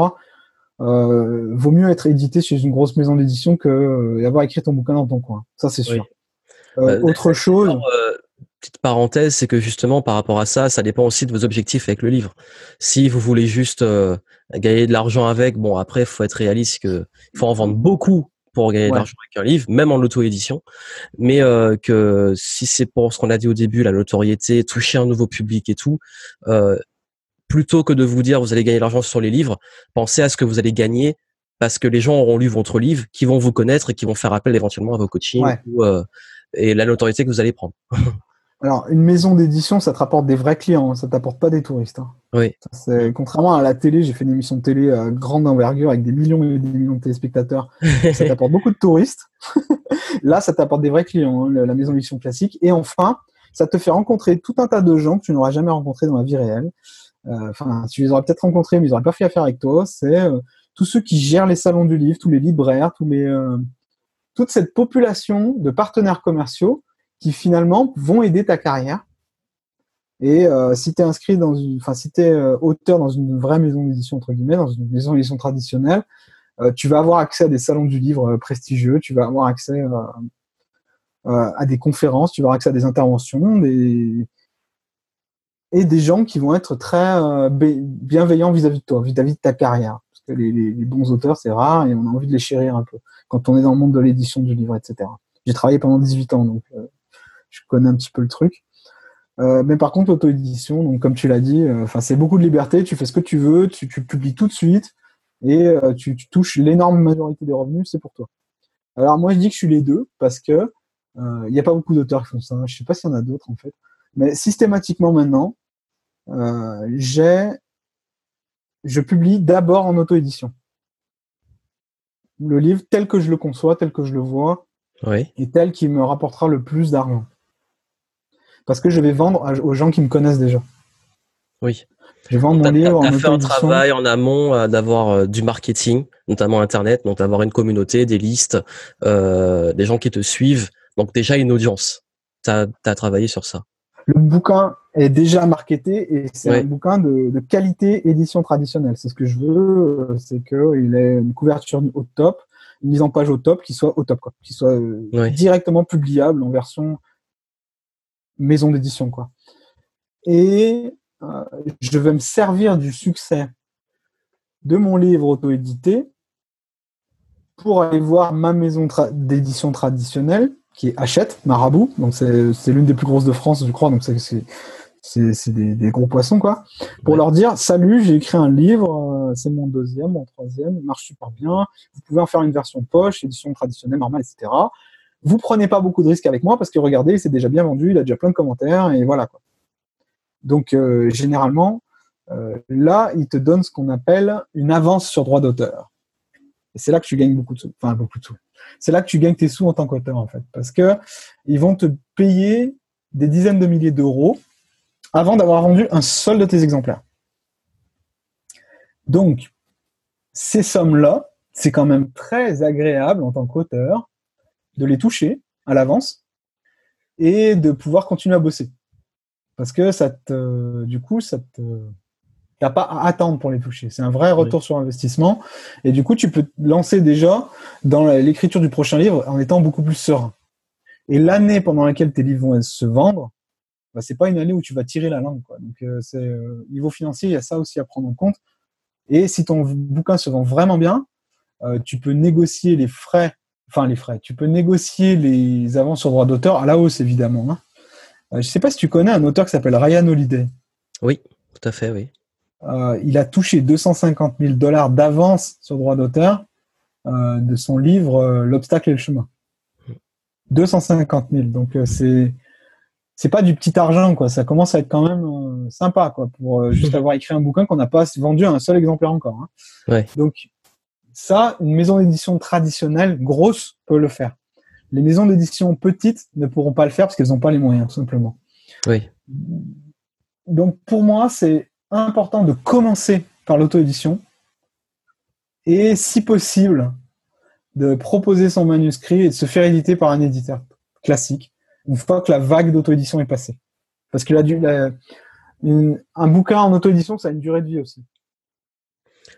vaut mieux être édité chez une grosse maison d'édition que euh, avoir écrit ton bouquin dans ton coin. Ça, c'est sûr. Euh, autre chose. Petite parenthèse, c'est que justement, par rapport à ça, ça dépend aussi de vos objectifs avec le livre. Si vous voulez juste gagner de l'argent avec, bon, après, il faut être réaliste que faut en vendre beaucoup pour gagner de l'argent avec un livre, même en auto-édition. Mais euh, que si c'est pour ce qu'on a dit au début, la notoriété, toucher un nouveau public et tout, euh, plutôt que de vous dire vous allez gagner de l'argent sur les livres, pensez à ce que vous allez gagner parce que les gens auront lu votre livre, qui vont vous connaître et qui vont faire appel éventuellement à vos coachings ou, euh, et la notoriété que vous allez prendre. Alors, une maison d'édition, ça te rapporte des vrais clients, hein, ça t'apporte pas des touristes. Hein. Oui. contrairement à la télé, j'ai fait une émission de télé à grande envergure avec des millions et des millions de téléspectateurs. ça t'apporte beaucoup de touristes. Là, ça t'apporte des vrais clients, hein, la maison d'édition classique. Et enfin, ça te fait rencontrer tout un tas de gens que tu n'auras jamais rencontrés dans la vie réelle. Euh, enfin, tu les aurais peut-être rencontrés, mais ils n'auraient pas fait affaire avec toi. C'est euh, tous ceux qui gèrent les salons du livre, tous les libraires, tous les, euh, toute cette population de partenaires commerciaux qui finalement vont aider ta carrière. Et euh, si tu es dans une, euh, auteur dans une vraie maison d'édition entre guillemets, dans une maison d'édition traditionnelle, euh, tu vas avoir accès à des salons du livre prestigieux, tu vas avoir accès à des conférences, tu vas avoir accès à des interventions, des et des gens qui vont être très bienveillants vis-à-vis de toi, vis-à-vis de ta carrière. Parce que les, les bons auteurs, c'est rare et on a envie de les chérir un peu quand on est dans le monde de l'édition du livre, etc. J'ai travaillé pendant 18 ans, donc je connais un petit peu le truc. Euh, mais par contre, l'auto-édition, donc comme tu l'as dit, euh, c'est beaucoup de liberté. Tu fais ce que tu veux, tu, publies tout de suite et euh, tu, touches l'énorme majorité des revenus, c'est pour toi. Alors moi, je dis que je suis les deux parce que il n'y a pas beaucoup d'auteurs qui font ça. Je sais pas s'il y en a d'autres en fait, mais systématiquement maintenant, j'ai, je publie d'abord en auto-édition le livre tel que je le conçois, tel que je le vois, et tel qui me rapportera le plus d'argent parce que je vais vendre aux gens qui me connaissent déjà. Oui. Je vends mon livre en fait un travail en amont euh, d'avoir euh, du marketing, notamment Internet, donc d'avoir une communauté, des listes, euh, des gens qui te suivent. Donc déjà une audience. Tu as, travaillé sur ça. Le bouquin est déjà marketé et c'est un bouquin de, qualité édition traditionnelle. C'est ce que je veux, c'est qu'il ait une couverture au top, une mise en page au top, qui soit au top, quoi, qui soit directement publiable en version maison d'édition, quoi. Et euh, je vais me servir du succès de mon livre auto-édité pour aller voir ma maison d'édition traditionnelle qui est Hachette, Marabout. Donc c'est l'une des plus grosses de France, je crois. Donc c'est des, des, gros poissons, quoi. Pour leur dire, salut, j'ai écrit un livre, euh, c'est mon deuxième, mon troisième, il marche super bien. Vous pouvez en faire une version poche, édition traditionnelle, normale, etc. Vous prenez pas beaucoup de risques avec moi parce que regardez, c'est déjà bien vendu, il a déjà plein de commentaires et voilà quoi. Donc euh, généralement, euh, là, il te donne ce qu'on appelle une avance sur droit d'auteur. Et c'est là que tu gagnes beaucoup de sous. Enfin, beaucoup de sous. C'est là que tu gagnes tes sous en tant qu'auteur, en fait. Parce que ils vont te payer des dizaines de milliers d'euros avant d'avoir vendu un seul de tes exemplaires. Donc, ces sommes-là, c'est quand même très agréable en tant qu'auteur de les toucher à l'avance et de pouvoir continuer à bosser. Parce que ça te, du coup, ça te, t'as pas à attendre pour les toucher. C'est un vrai retour sur investissement. Et du coup, tu peux te lancer déjà dans l'écriture du prochain livre en étant beaucoup plus serein. Et l'année pendant laquelle tes livres vont se vendre, bah, c'est pas une année où tu vas tirer la langue. Quoi. Donc, euh, c'est euh, niveau financier, il y a ça aussi à prendre en compte. Et si ton bouquin se vend vraiment bien, euh, tu peux négocier les frais, enfin les frais, tu peux négocier les avances sur droit d'auteur à la hausse évidemment. Hein. Euh, je sais pas si tu connais un auteur qui s'appelle Ryan Holiday. Oui, tout à fait, oui. Euh, il a touché 250 000 dollars d'avance sur droit d'auteur euh, de son livre L'obstacle et le chemin. 250 000. Donc c'est c'est pas du petit argent quoi. Ça commence à être quand même sympa quoi pour juste avoir écrit un bouquin qu'on n'a pas vendu un seul exemplaire encore. Hein. Ouais. Donc ça, une maison d'édition traditionnelle grosse peut le faire. Les maisons d'édition petites ne pourront pas le faire parce qu'elles n'ont pas les moyens, tout simplement. Oui. Donc pour moi, c'est important de commencer par l'auto-édition et, si possible, de proposer son manuscrit et de se faire éditer par un éditeur classique une fois que la vague d'auto-édition est passée. Parce que la, la, une, un bouquin en auto-édition, ça a une durée de vie aussi.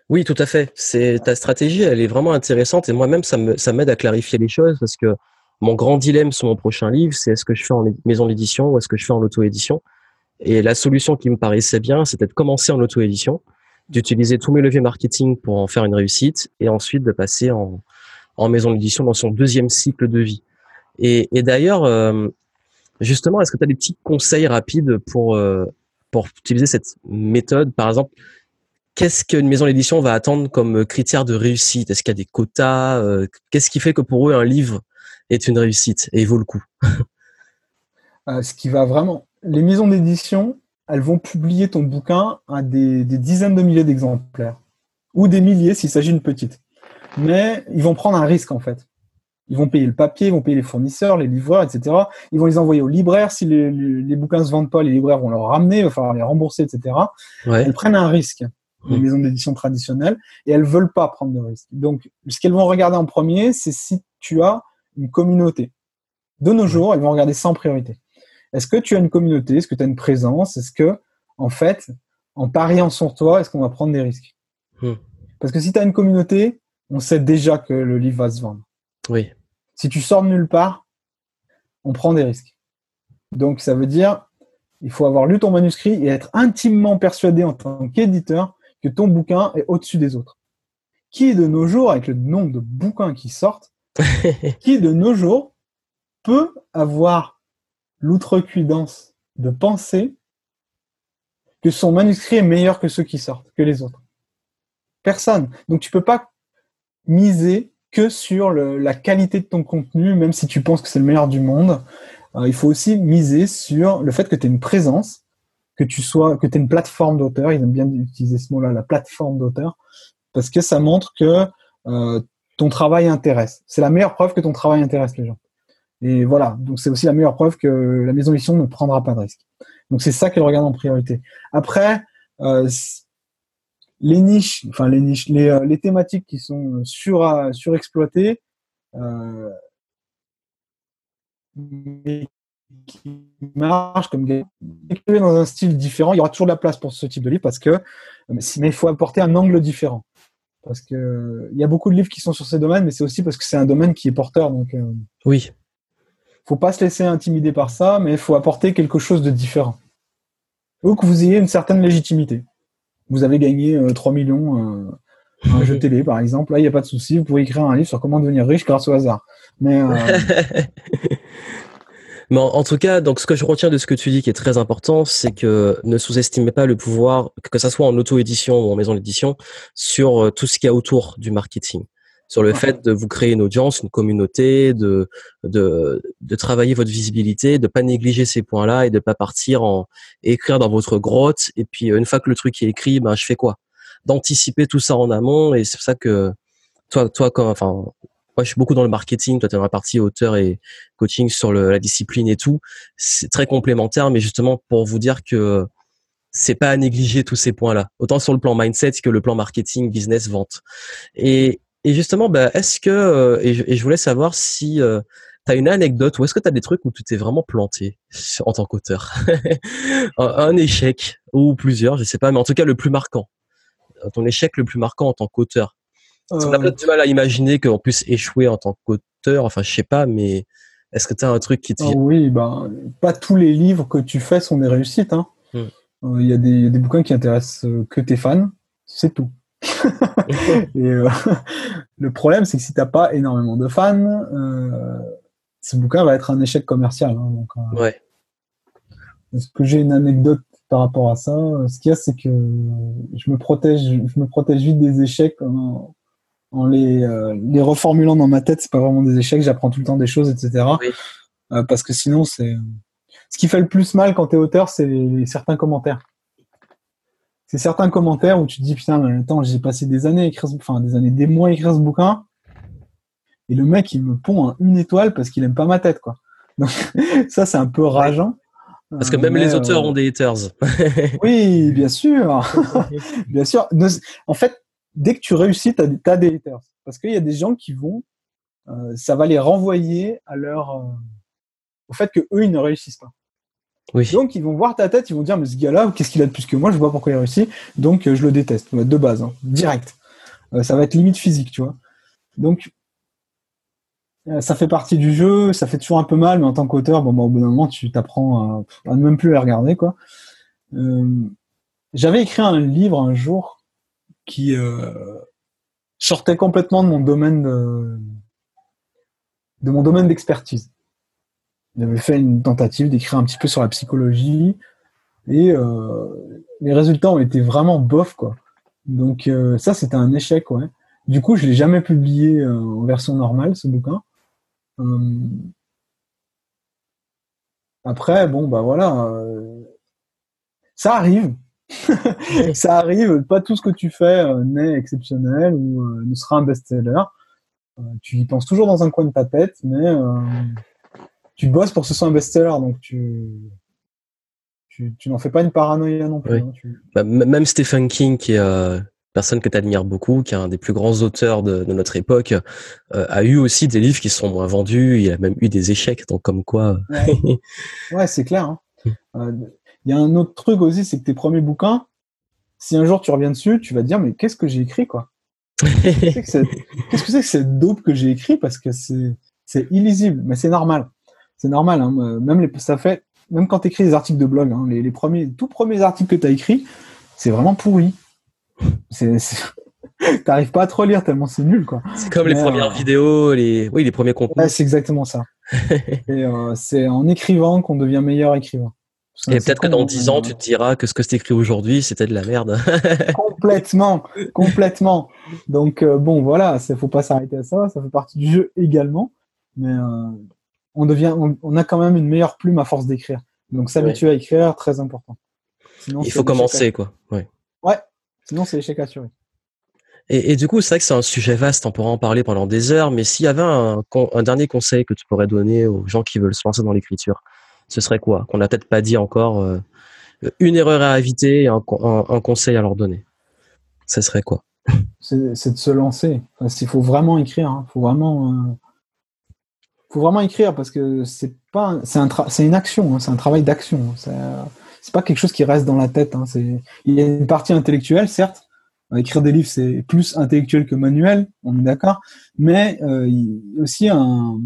Oui, tout à fait. C'est ta stratégie, elle est vraiment intéressante et moi-même ça ça m'aide à clarifier les choses parce que mon grand dilemme sur mon prochain livre, c'est est-ce que je fais en maison d'édition ou est-ce que je fais en auto-édition? Et la solution qui me paraissait bien, c'était de commencer en auto-édition, d'utiliser tous mes leviers marketing pour en faire une réussite et ensuite de passer en, en maison d'édition dans son deuxième cycle de vie. Et, et d'ailleurs, euh, justement, est-ce que tu as des petits conseils rapides pour, euh, pour utiliser cette méthode? Par exemple, qu'est-ce qu'une maison d'édition va attendre comme critère de réussite? Est-ce qu'il y a des quotas euh, Qu'est-ce qui fait que pour eux, un livre est une réussite et vaut le coup? Euh, Ce qui va vraiment... Les maisons d'édition, elles vont publier ton bouquin à des, des dizaines de milliers d'exemplaires. Ou des milliers s'il s'agit d'une petite. Mais ils vont prendre un risque, en fait. Ils vont payer le papier, ils vont payer les fournisseurs, les livreurs, etc. Ils vont les envoyer aux libraires. Si les, bouquins se vendent pas, les libraires vont leur ramener, il va falloir les rembourser, etc. ouais. Elles prennent un risque les Mm. maisons d'édition traditionnelles, et elles veulent pas prendre de risques. Donc, ce qu'elles vont regarder en premier, c'est si tu as une communauté. De nos jours, elles vont regarder sans priorité. Est-ce que tu as une communauté? Est-ce que tu as une présence? Est-ce que, en fait, en pariant sur toi, est-ce qu'on va prendre des risques? Mm. Parce que si tu as une communauté, on sait déjà que le livre va se vendre. Oui. Si tu sors de nulle part, on prend des risques. Donc, ça veut dire, il faut avoir lu ton manuscrit et être intimement persuadé en tant qu'éditeur que ton bouquin est au-dessus des autres. Qui de nos jours, avec le nombre de bouquins qui sortent, qui de nos jours peut avoir l'outrecuidance de penser que son manuscrit est meilleur que ceux qui sortent, que les autres? Personne. Donc tu peux pas miser que sur le, la qualité de ton contenu, même si tu penses que c'est le meilleur du monde. Euh, il faut aussi miser sur le fait que tu une présence, que tu sois, que tu aies une plateforme d'auteur. Ils aiment bien utiliser ce mot-là, la plateforme d'auteur, parce que ça montre que euh, ton travail intéresse. C'est la meilleure preuve que ton travail intéresse les gens. Et voilà, donc c'est aussi la meilleure preuve que la maison d'édition ne prendra pas de risque. Donc c'est ça qu'elle regarde en priorité. Après, euh, les niches, enfin les niches, les, euh, les thématiques qui sont sur, euh, surexploitées, euh, mais qui marchent comme écrivez dans un style différent, il y aura toujours de la place pour ce type de livre parce que mais il faut apporter un angle différent. Parce que il y a beaucoup de livres qui sont sur ces domaines, mais c'est aussi parce que c'est un domaine qui est porteur. Donc, euh, Oui. faut pas se laisser intimider par ça, mais il faut apporter quelque chose de différent. Ou que vous ayez une certaine légitimité. Vous avez gagné euh, 3 millions euh, un jeu télé, par exemple. Là, il n'y a pas de souci. Vous pouvez écrire un livre sur comment devenir riche grâce au hasard. Mais euh, Mais en, en tout cas, donc ce que je retiens de ce que tu dis qui est très important, c'est que ne sous-estimez pas le pouvoir, que ça soit en auto-édition ou en maison d'édition, sur euh, tout ce qu'il y a autour du marketing. sur le fait de vous créer une audience, une communauté, de, de, de travailler votre visibilité, de pas négliger ces points-là et de pas partir en écrire dans votre grotte. Et puis, une fois que le truc est écrit, ben, je fais quoi? D'anticiper tout ça en amont. Et c'est pour ça que toi, toi, quand, enfin, moi, je suis beaucoup dans le marketing. Toi, tu es la partie auteur et coaching sur le, la discipline et tout. C'est très complémentaire, mais justement pour vous dire que c'est pas à négliger tous ces points-là, autant sur le plan mindset que le plan marketing, business, vente. Et, et justement, bah, est-ce que, euh, et, je, voulais savoir si euh, tu as une anecdote ou est-ce que tu as des trucs où tu t'es vraiment planté en tant qu'auteur? Un, échec ou plusieurs, je sais pas, mais en tout cas le plus marquant. Ton échec le plus marquant en tant qu'auteur. On a peut-être du mal à imaginer qu'on puisse échouer en tant qu'auteur, enfin je sais pas, mais est-ce que tu as un truc qui te... Ah oui, ben, pas tous les livres que tu fais sont des réussites. Hein. Hmm. Euh, il y a des, bouquins qui intéressent que tes fans, c'est tout. et euh, le problème, c'est que si t'as pas énormément de fans, euh, ce bouquin va être un échec commercial. Hein, donc, euh, ouais. Est-ce que j'ai une anecdote par rapport à ça? Ce qu'il y a, c'est que je me protège, je me protège vite des échecs en, en les, les reformulant dans ma tête. C'est pas vraiment des échecs. J'apprends tout le temps des choses, etc. parce que sinon, c'est ce qui fait le plus mal quand tu es auteur, c'est certains commentaires. C'est certains commentaires où tu te dis putain, mais attends, j'ai passé des années à écrire, enfin des années, des mois à écrire ce bouquin, et le mec il me pond une étoile parce qu'il aime pas ma tête, quoi. Donc ça c'est un peu rageant. Parce que même les auteurs ont des haters. oui, bien sûr, bien sûr. En fait, dès que tu réussis, tu as, des haters. Parce qu'il y a des gens qui vont, euh, ça va les renvoyer à leur, euh, au fait que eux ils ne réussissent pas. Donc ils vont voir ta tête, ils vont dire mais ce gars-là, qu'est-ce qu'il a de plus que moi? Je vois pourquoi il réussit, donc euh, je le déteste. De base, hein, direct. Euh, ça va être limite physique, tu vois. Donc euh, ça fait partie du jeu, ça fait toujours un peu mal, mais en tant qu'auteur, bon, bah, au bout d'un moment, tu t'apprends à, ne même plus les regarder, quoi. J'avais écrit un livre un jour qui sortait complètement de mon domaine de, de mon domaine d'expertise. J'avais fait une tentative d'écrire un petit peu sur la psychologie et euh, les résultats ont été vraiment bof quoi. Donc euh, ça c'était un échec. Du coup je l'ai jamais publié euh, en version normale ce bouquin. après bon bah voilà ça arrive. ça arrive, pas tout ce que tu fais n'est exceptionnel ou ne sera un best-seller. tu y penses toujours dans un coin de ta tête, mais tu bosses pour que ce soit un best-seller, donc tu, tu, n'en fais pas une paranoïa non plus. Hein, bah, même Stephen King, qui est euh, personne que tu admires beaucoup, qui est un des plus grands auteurs de, notre époque, euh, a eu aussi des livres qui sont moins vendus. Il a même eu des échecs, donc comme quoi. ouais, c'est clair. Hein. Euh, il y a un autre truc aussi, c'est que tes premiers bouquins, si un jour tu reviens dessus, tu vas te dire mais qu'est-ce que j'ai écrit quoi? Qu'est-ce que c'est que cette dope que j'ai écrit? Parce que c'est illisible, mais c'est normal c'est normal. Hein, euh, même les, ça fait, même quand tu écris des articles de blog, hein, les, premiers, tout premiers articles que tu as écrits, c'est vraiment pourri. T'arrives pas à trop lire tellement c'est nul quoi. C'est comme les premières euh, vidéos, les oui les premiers contenus. c'est exactement ça. et euh, c'est en écrivant qu'on devient meilleur écrivain. Et peut-être que dans 10 ans, tu te diras que ce que tu écris aujourd'hui, c'était de la merde. complètement, complètement. Donc bon, voilà, il faut pas s'arrêter à ça. Ça fait partie du jeu également. Mais on devient, on, a quand même une meilleure plume à force d'écrire. Donc s'habituer à écrire, très important. Il faut commencer, quoi. Ouais. Ouais. Sinon, c'est l'échec assuré. Et, et, du coup, c'est vrai que c'est un sujet vaste, on pourrait en parler pendant des heures, mais s'il y avait un, un, dernier conseil que tu pourrais donner aux gens qui veulent se lancer dans l'écriture, ce serait quoi Qu'on n'a peut-être pas dit encore, euh, une erreur à éviter et un, conseil à leur donner. Ce serait quoi? C'est de se lancer. Il faut vraiment écrire, hein. faut vraiment... Euh, faut vraiment écrire parce que c'est pas c'est un c'est une action hein, c'est un travail d'action c'est pas quelque chose qui reste dans la tête hein, il y a une partie intellectuelle certes écrire des livres c'est plus intellectuel que manuel on est d'accord mais euh, aussi un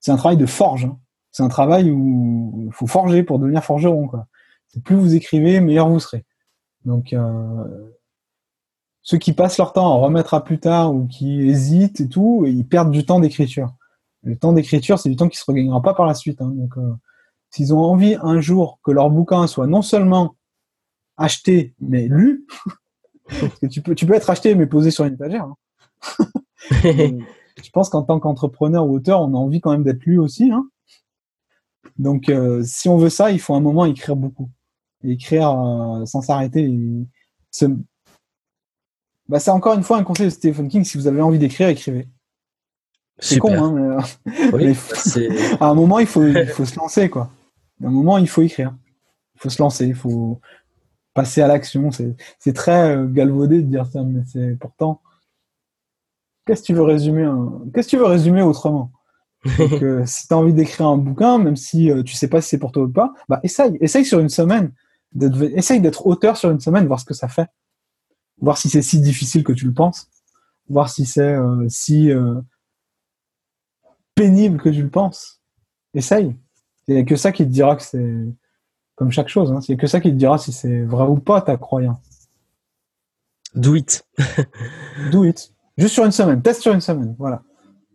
c'est un travail de forge. C'est un travail où il faut forger pour devenir forgeron quoi plus vous écrivez meilleur vous serez donc euh, ceux qui passent leur temps à remettre à plus tard ou qui hésitent et tout ils perdent du temps d'écriture le temps d'écriture, c'est du temps qui se regagnera pas par la suite. Hein. Donc, euh, s'ils ont envie un jour que leur bouquin soit non seulement acheté, mais lu, parce que tu peux, tu peux être acheté mais posé sur une étagère. Hein. je pense qu'en tant qu'entrepreneur ou auteur, on a envie quand même d'être lu aussi. Hein. Donc, euh, si on veut ça, il faut un moment écrire beaucoup. écrire euh, sans s'arrêter. Bah, c'est encore une fois un conseil de Stephen King. Si vous avez envie d'écrire, écrivez. C'est con, hein, mais, à un moment, il faut, il faut se lancer, quoi. À un moment, il faut écrire. Il faut se lancer, il faut passer à l'action. C'est très euh, galvaudé de dire ça, mais c'est pourtant. Qu'est-ce que tu veux résumer Qu'est-ce que tu veux résumer autrement? euh, si tu as envie d'écrire un bouquin, même si euh, tu sais pas si c'est pour toi ou pas, bah essaye, essaye sur une semaine, essaye d'être auteur sur une semaine, voir ce que ça fait, voir si c'est si difficile que tu le penses, voir si c'est si pénible que tu le penses. Essaye. Il n'y a que ça qui te dira que c'est comme chaque chose. Hein. C'est que ça qui te dira si c'est vrai ou pas ta croyance. Do it. Do it. Juste sur une semaine. Teste sur une semaine. Voilà.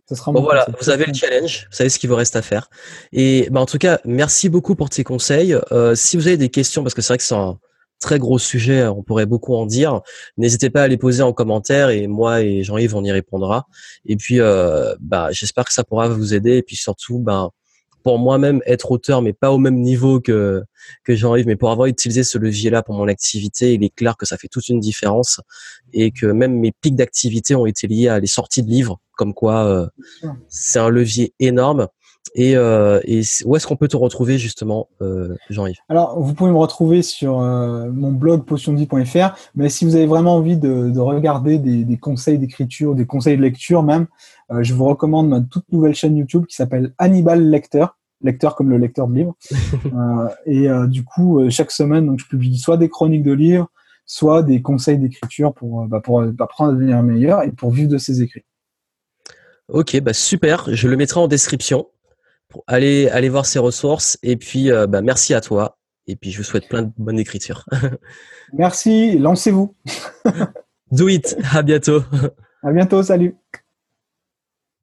Ça sera bon, voilà, vous avez le challenge, vous savez ce qu'il vous reste à faire. Et bah, en tout cas, merci beaucoup pour tes conseils. Euh, si vous avez des questions, parce que c'est vrai que c'est un très gros sujet, on pourrait beaucoup en dire, n'hésitez pas à les poser en commentaire et moi et Jean-Yves, on y répondra. Et puis, euh, bah, j'espère que ça pourra vous aider. Et puis surtout, bah, pour moi-même être auteur, mais pas au même niveau que que Jean-Yves, mais pour avoir utilisé ce levier-là pour mon activité, il est clair que ça fait toute une différence et que même mes pics d'activité ont été liés à les sorties de livres, comme quoi euh, c'est un levier énorme. Et, euh, et où est-ce qu'on peut te retrouver justement, euh, Jean-Yves? Alors, vous pouvez me retrouver sur euh, mon blog potionvie.fr, mais si vous avez vraiment envie de, de regarder des, des conseils d'écriture, des conseils de lecture même, je vous recommande ma toute nouvelle chaîne YouTube qui s'appelle Hannibal Lecteur, lecteur comme le lecteur de livres. Et du coup, chaque semaine, donc je publie soit des chroniques de livres, soit des conseils d'écriture pour, bah, pour apprendre à devenir meilleur et pour vivre de ses écrits. Ok, bah super. Je le mettrai en description allez, allez voir ses ressources. Et puis, euh, bah, merci à toi. Et puis, je vous souhaite plein de bonne écriture. merci. Lancez-vous. Do it. À bientôt. À bientôt. Salut.